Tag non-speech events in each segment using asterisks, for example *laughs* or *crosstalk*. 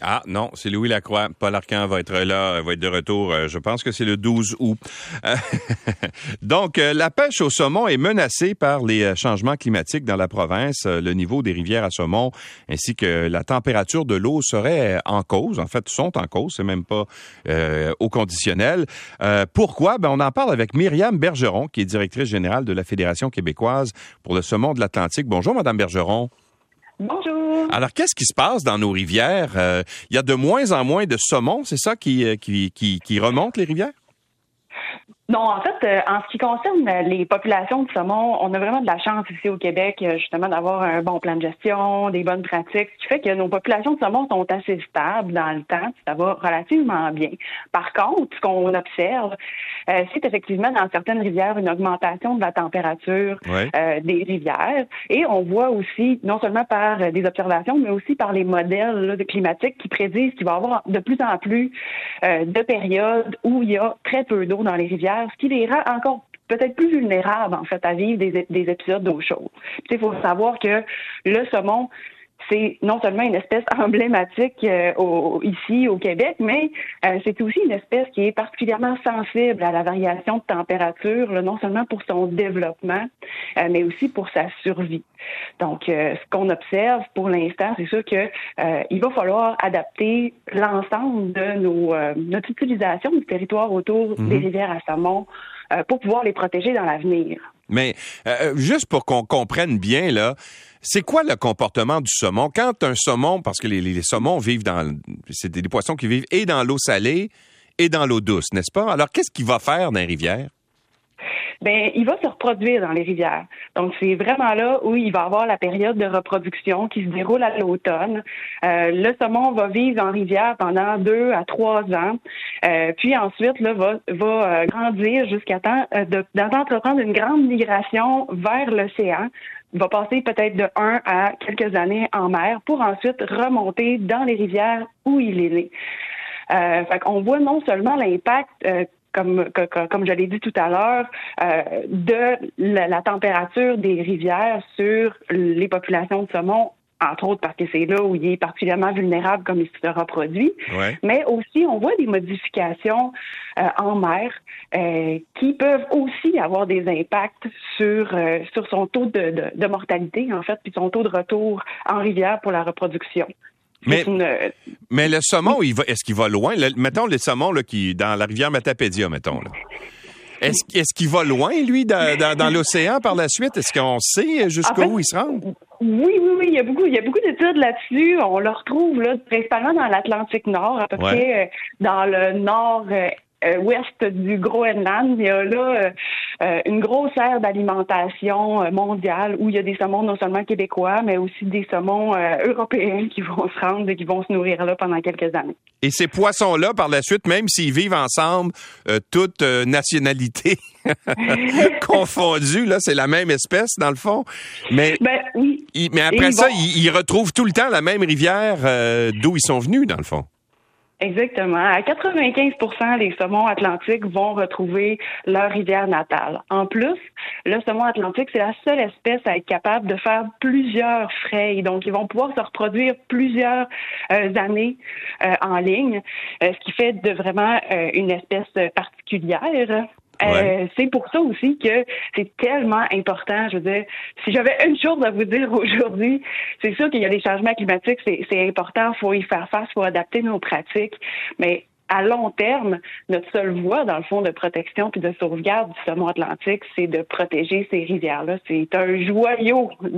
Ah non, c'est Louis Lacroix. Paul Arcan va être là, va être de retour. euh, Je pense que c'est le 12 août. Euh, *laughs* Donc, euh, la pêche au saumon est menacée par les euh, changements climatiques dans la province. Euh, Le niveau des rivières à saumon ainsi que la température de l'eau seraient en cause. En fait, sont en cause. C'est même pas euh, au conditionnel. Euh, pourquoi? Ben, on en parle avec Myriam Bergeron, qui est directrice générale de la Fédération québécoise pour le saumon de l'Atlantique. Bonjour, Madame Bergeron. Bonjour. Alors, qu'est-ce qui se passe dans nos rivières? Euh, Il y a de moins en moins de saumon, c'est ça qui, euh, qui, qui, qui remonte les rivières? Non, en fait, euh, en ce qui concerne les populations de saumon, on a vraiment de la chance ici au Québec, euh, justement, d'avoir un bon plan de gestion, des bonnes pratiques, ce qui fait que nos populations de saumon sont assez stables dans le temps, puis ça va relativement bien. Par contre, ce qu'on observe, euh, c'est effectivement dans certaines rivières une augmentation de la température Ouais. euh, des rivières, et on voit aussi, non seulement par des observations, mais aussi par les modèles là, de climatiques qui prédisent qu'il va y avoir de plus en plus euh, de périodes où il y a très peu d'eau dans les rivières, ce qui les rend encore peut-être plus vulnérables, en fait, à vivre des, des épisodes d'eau chaude. Il faut savoir que le saumon, c'est non seulement une espèce *laughs* emblématique euh, au- ici au Québec, mais euh, c'est aussi une espèce qui est particulièrement sensible à la variation de température, là, non seulement pour son développement, euh, mais aussi pour sa survie. Donc, euh, ce qu'on observe pour l'instant, c'est sûr que euh, il va falloir adapter l'ensemble de nos euh, notre utilisation du territoire autour Mhm. des rivières à saumon euh, pour pouvoir les protéger dans l'avenir. Mais euh, juste pour qu'on comprenne bien, là, c'est quoi le comportement du saumon? Quand un saumon, parce que les, les saumons vivent dans... C'est des, poissons qui vivent et dans l'eau salée et dans l'eau douce, n'est-ce pas? Alors, qu'est-ce qu'il va faire dans les rivières? ben il va se reproduire dans les rivières. Donc c'est vraiment là où il va avoir la période de reproduction qui se déroule à l'automne. Euh, le saumon va vivre en rivière pendant deux à trois ans, Euh, puis ensuite là va va euh, grandir jusqu'à temps euh, de- d'entreprendre une grande migration vers l'océan. Va passer peut-être de un à quelques années en mer pour ensuite remonter dans les rivières où il est né. Euh, fait qu'on voit non seulement l'impact, euh, comme, je l'ai dit tout à l'heure, euh, de la, la température des rivières sur les populations de saumon, entre autres parce que c'est là où il est particulièrement vulnérable comme il se reproduit, Ouais. mais aussi on voit des modifications euh, en mer euh, qui peuvent aussi avoir des impacts sur sur son taux de, de, de mortalité en fait, puis son taux de retour en rivière pour la reproduction. Mais- une- Mais le saumon, il va, est-ce qu'il va loin? Le- mettons le saumon là, qui dans la rivière Matapédia, mettons. Là. Est-ce, est-ce qu'il va loin, lui, dans, dans- dans l'océan par la suite? Est-ce qu'on sait jusqu'où En fait, il se rend? Oui, oui, oui, il y a beaucoup, il y a beaucoup d'études là-dessus. On le retrouve là, principalement dans l'Atlantique Nord, à peu Ouais. près euh, dans le nord. Euh, ouest du Groenland, il y a là euh, euh, une grosse aire d'alimentation mondiale où il y a des saumons non seulement québécois, mais aussi des saumons euh, européens qui vont se rendre et qui vont se nourrir là pendant quelques années. Et ces poissons-là, par la suite, même s'ils vivent ensemble, euh, toutes euh, nationalités *laughs* confondues, là, c'est la même espèce, dans le fond. Mais, Ben oui, ils- mais après ça, ils, ils retrouvent tout le temps la même rivière d'où ils sont venus, dans le fond. Exactement. À 95 les saumons atlantiques vont retrouver leur rivière natale. En plus, le saumon atlantique, c'est la seule espèce à être capable de faire plusieurs frayes. Donc, ils vont pouvoir se reproduire plusieurs euh, années euh, en ligne, euh, ce qui fait de vraiment euh, une espèce particulière. Euh, c'est pour ça aussi que c'est tellement important. Je veux dire, si j'avais une chose à vous dire *laughs* aujourd'hui, c'est sûr qu'il y a des changements climatiques, c'est, important, faut y faire face, faut adapter nos pratiques, mais à long terme, notre seule voie, dans le fond, de protection puis de sauvegarde du saumon atlantique, c'est de protéger ces rivières-là. C'est un joyau *laughs* de,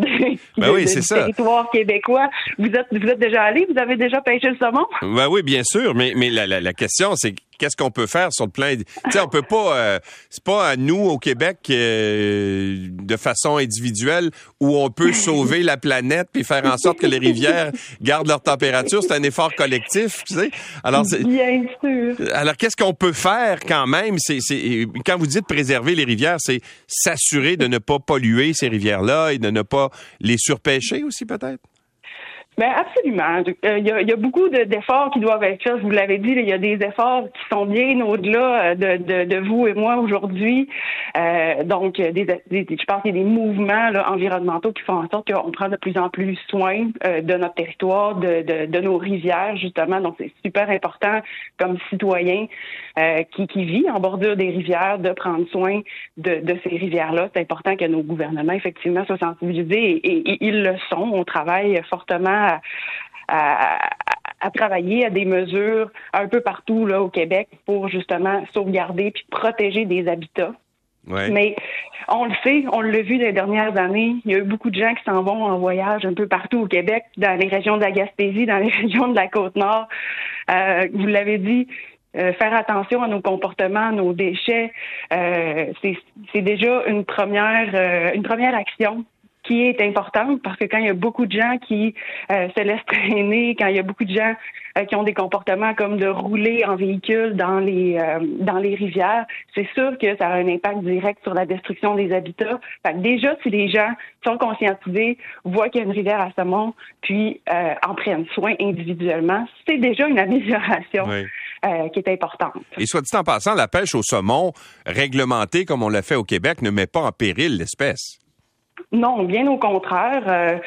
Ben oui, de- du ça. territoire québécois. Vous êtes, vous êtes déjà allé? Vous avez déjà pêché le saumon? Ben oui, bien sûr, mais, mais la, la, la question, c'est qu'est-ce qu'on peut faire sur le plan... Tu sais, on peut pas... euh, c'est pas à nous, au Québec, euh, de façon individuelle, où on peut sauver la planète puis faire en sorte que les rivières *laughs* gardent leur température. C'est un effort collectif, tu sais. Alors, c'est... Bien sûr. Alors, qu'est-ce qu'on peut faire quand même? C'est, c'est, quand vous dites préserver les rivières, c'est s'assurer de ne pas polluer ces rivières-là et de ne pas les surpêcher aussi, peut-être? Ben absolument. Euh, il y, a, beaucoup d'efforts qui doivent être faits. Vous l'avez dit, il y a des efforts qui sont bien au-delà euh, de, vous et moi aujourd'hui. Euh, donc, des, je pense qu'il y a des mouvements environnementaux qui font en sorte qu'on prend de plus en plus soin de notre territoire, de, nos rivières, justement. Donc, c'est super important comme citoyen qui, vit en bordure des rivières de prendre soin de, ces rivières-là. C'est important que nos gouvernements, effectivement, soient sensibilisés et ils le sont. On travaille fortement à, travailler à des mesures un peu partout là, au Québec pour justement sauvegarder puis protéger des habitats. Mais on le sait, on l'a vu les dernières années, il y a eu beaucoup de gens qui s'en vont en voyage un peu partout au Québec, dans les régions de la Gaspésie, dans les *laughs* régions de la Côte-Nord. Euh, vous l'avez dit, euh, faire attention à nos comportements, à nos déchets, euh, c'est déjà une première, une première action qui est importante parce que quand il y a beaucoup de gens qui euh, se laissent traîner, quand il y a beaucoup de gens euh, qui ont des comportements comme de rouler en véhicule dans les euh, dans les rivières, c'est sûr que ça a un impact direct sur la destruction des habitats. Fait que déjà, si les gens sont conscientisés, voient qu'il y a une rivière à saumon, puis en prennent soin individuellement, c'est déjà une amélioration. qui est importante. Et soit dit en passant, la pêche au saumon réglementée comme on l'a fait au Québec ne met pas en péril l'espèce. Non, bien au contraire. Euh,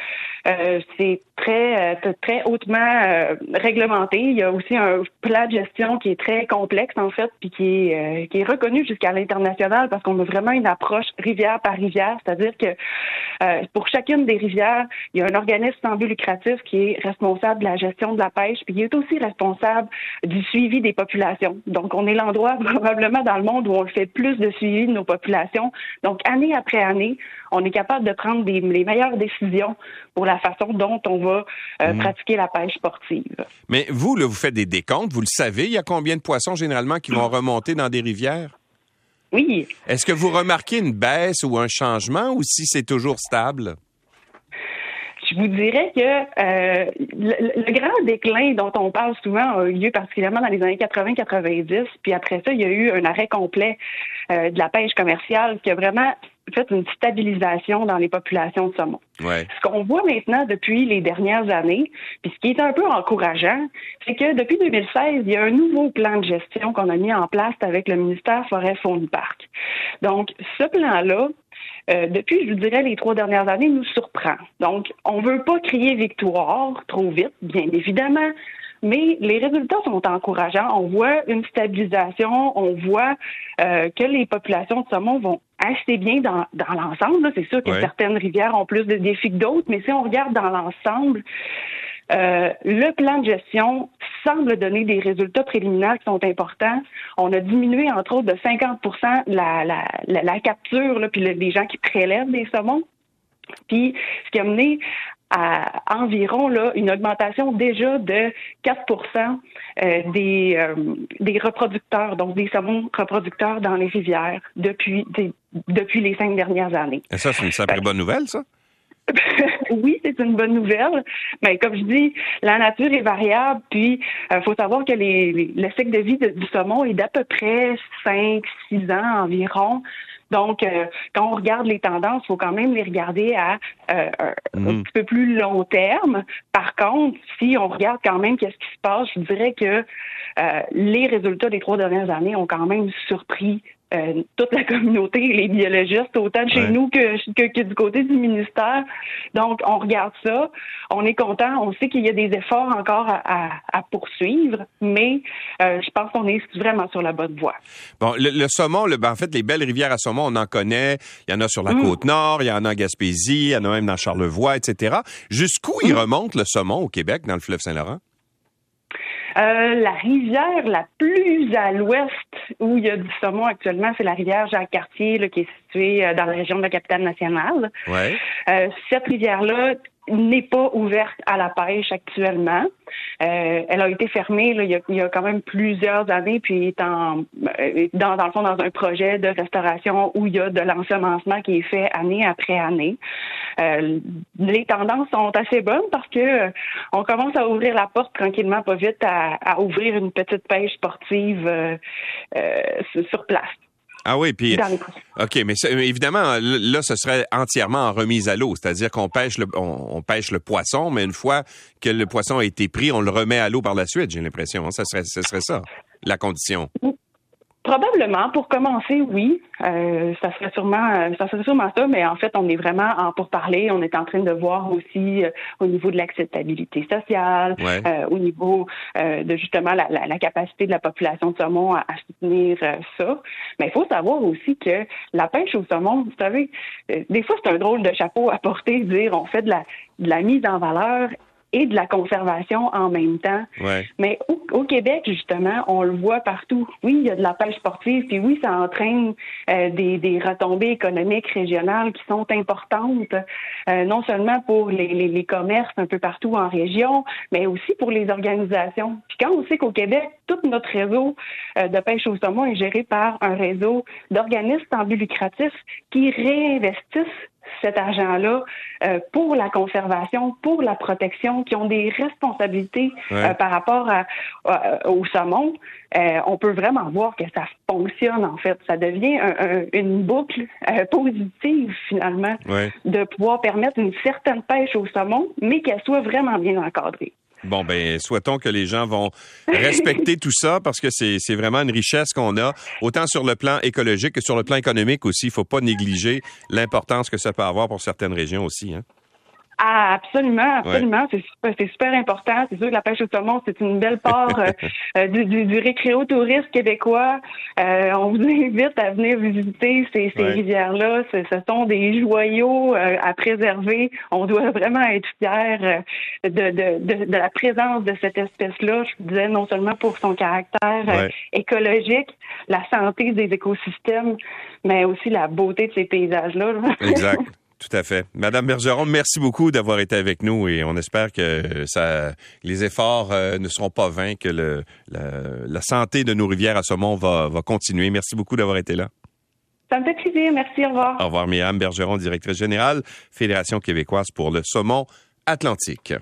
euh, c'est très euh, très hautement euh, réglementé. Il y a aussi un plan de gestion qui est très complexe en fait, puis qui est qui est reconnu jusqu'à l'international parce qu'on a vraiment une approche rivière par rivière, c'est-à-dire que pour chacune des rivières, il y a un organisme sans but lucratif qui est responsable de la gestion de la pêche, puis il est aussi responsable du suivi des populations. Donc on est l'endroit *laughs* probablement dans le monde où on le fait plus de suivi de nos populations. Donc année après année, on est capable de prendre des, les meilleures décisions pour la façon dont on va euh, mm. pratiquer la pêche sportive. Mais vous, là, vous faites des décomptes, vous le savez, il y a combien de poissons généralement qui vont *clears throat* remonter dans des rivières? Oui. Est-ce que vous remarquez une baisse ou un changement ou si c'est toujours stable? Je vous dirais que euh, le, grand déclin dont on parle souvent a eu lieu particulièrement dans les années 80-90, puis après ça, il y a eu un arrêt complet euh, de la pêche commerciale qui a vraiment fait une stabilisation dans les populations de saumon. Ce qu'on voit maintenant depuis les dernières années, puis ce qui est un peu encourageant, c'est que depuis 2016, il y a un nouveau plan de gestion qu'on a mis en place avec le ministère Forêt Faune Parc. Donc, ce plan-là, euh, depuis, je vous dirais, les trois dernières années, nous surprend. Donc, on ne veut pas crier victoire trop vite, bien évidemment, mais les résultats sont encourageants. On voit une stabilisation, on voit euh, que les populations de saumon vont assez bien dans, dans l'ensemble. C'est sûr que certaines rivières ont plus de défis que d'autres, mais si on regarde dans l'ensemble, euh, le plan de gestion semble donner des résultats préliminaires qui sont importants. On a diminué, entre autres, de 50 la, la, la, capture, là, puis les gens qui prélèvent des saumons. Puis, ce qui a mené à environ là, une augmentation déjà de 4 euh, des, euh, des reproducteurs, donc des saumons reproducteurs dans les rivières depuis, depuis les cinq dernières années. Et ça, c'est une sacrée bonne nouvelle, ça? *laughs* oui, c'est une bonne nouvelle, mais comme je dis, la nature est variable, puis il euh, faut savoir que les, le cycle de vie du saumon est d'à peu près 5-6 ans environ. Donc, euh, quand on regarde les tendances, il faut quand même les regarder à euh, un mm. petit peu plus long terme. Par contre, si on regarde quand même qu'est-ce qui se passe, je dirais que euh, les résultats des trois dernières années ont quand même surpris euh, toute la *laughs* communauté, les biologistes, autant de chez nous que, que, du côté du ministère. Donc, on regarde ça, on est content, on sait qu'il y a des efforts encore à, poursuivre, mais euh, je pense qu'on est vraiment sur la bonne voie. Bon, le, saumon, le, ben, en fait, les belles rivières à saumon, on en connaît. Il y en a sur la mm. côte nord, il y en a en Gaspésie, il y en a même dans Charlevoix, etc. Jusqu'où il mm. remonte le saumon au Québec, dans le fleuve Saint-Laurent? Euh, la rivière la plus à l'ouest où il y a du saumon actuellement, c'est la rivière Jacques-Cartier, qui est située euh, dans la région de la capitale nationale. Ouais. Euh, cette rivière-là n'est pas ouverte à la pêche actuellement. Euh, elle a été fermée là, il, y a, il, y a, quand même plusieurs années, puis est en, euh, dans, dans le fond dans un projet de restauration où il y a de l'ensemencement qui est fait année après année. Euh, les tendances sont assez bonnes parce que euh, on commence à ouvrir la porte tranquillement, pas vite, à, à ouvrir une petite pêche sportive sur place. Ah oui, puis OK, mais évidemment là ce serait entièrement en remise à l'eau, c'est-à-dire qu'on pêche le on, pêche le poisson, mais une fois que le poisson a été pris, on le remet à l'eau par la suite, j'ai l'impression. Hein. Ça serait ce serait ça la condition. Probablement, pour commencer, oui. Euh, ça serait sûrement euh, ça serait sûrement ça, mais en fait, on est vraiment en pour parler. On est en train de voir aussi euh, au niveau de l'acceptabilité sociale, au niveau de justement la, la, capacité de la population de saumon à, soutenir ça. Mais il faut savoir aussi que la pêche au saumon, vous savez, des fois c'est un drôle de chapeau à porter, dire on fait de la, de la mise en valeur et de la conservation en même temps. Mais au, Québec, justement, on le voit partout. Oui, il y a de la pêche sportive, puis oui, ça entraîne euh, des, des, retombées économiques régionales qui sont importantes, euh, non seulement pour les, les, les, commerces un peu partout en région, mais aussi pour les organisations. Puis quand on sait qu'au Québec, tout notre réseau euh, de pêche au saumon est géré par un réseau d'organismes en but lucratif qui réinvestissent cet argent-là euh, pour la conservation, pour la protection, qui ont des responsabilités euh, par rapport au saumon, euh, on peut vraiment voir que ça fonctionne en fait. Ça devient une boucle positive finalement de pouvoir permettre une certaine pêche au saumon, mais qu'elle soit vraiment bien encadrée. Bon, ben, souhaitons que les gens vont *laughs* respecter tout ça parce que c'est vraiment une richesse qu'on a, autant sur le plan écologique que sur le plan économique aussi. Il faut pas négliger l'importance que ça peut avoir pour certaines régions aussi. Hein? Ah, absolument, absolument. C'est super, important. C'est sûr que la pêche au saumon, c'est une belle part euh, *laughs* euh, du, du, du récréo-tourisme québécois. Euh, on vous invite à venir visiter ces, ces rivières-là. Ce, sont des joyaux à préserver. On doit vraiment être fiers de, de, de, la présence de cette espèce-là. Je vous disais non seulement pour son caractère écologique, la santé des écosystèmes, mais aussi la beauté de ces paysages-là. Exact. *laughs* Tout à fait. Madame Bergeron, merci beaucoup d'avoir été avec nous et on espère que ça, les efforts euh, ne seront pas vains, que le, la, santé de nos rivières à saumon va, va continuer. Merci beaucoup d'avoir été là. Ça me fait plaisir. Merci. Au revoir. Au revoir, Myriam Bergeron, directrice générale, Fédération québécoise pour le saumon atlantique.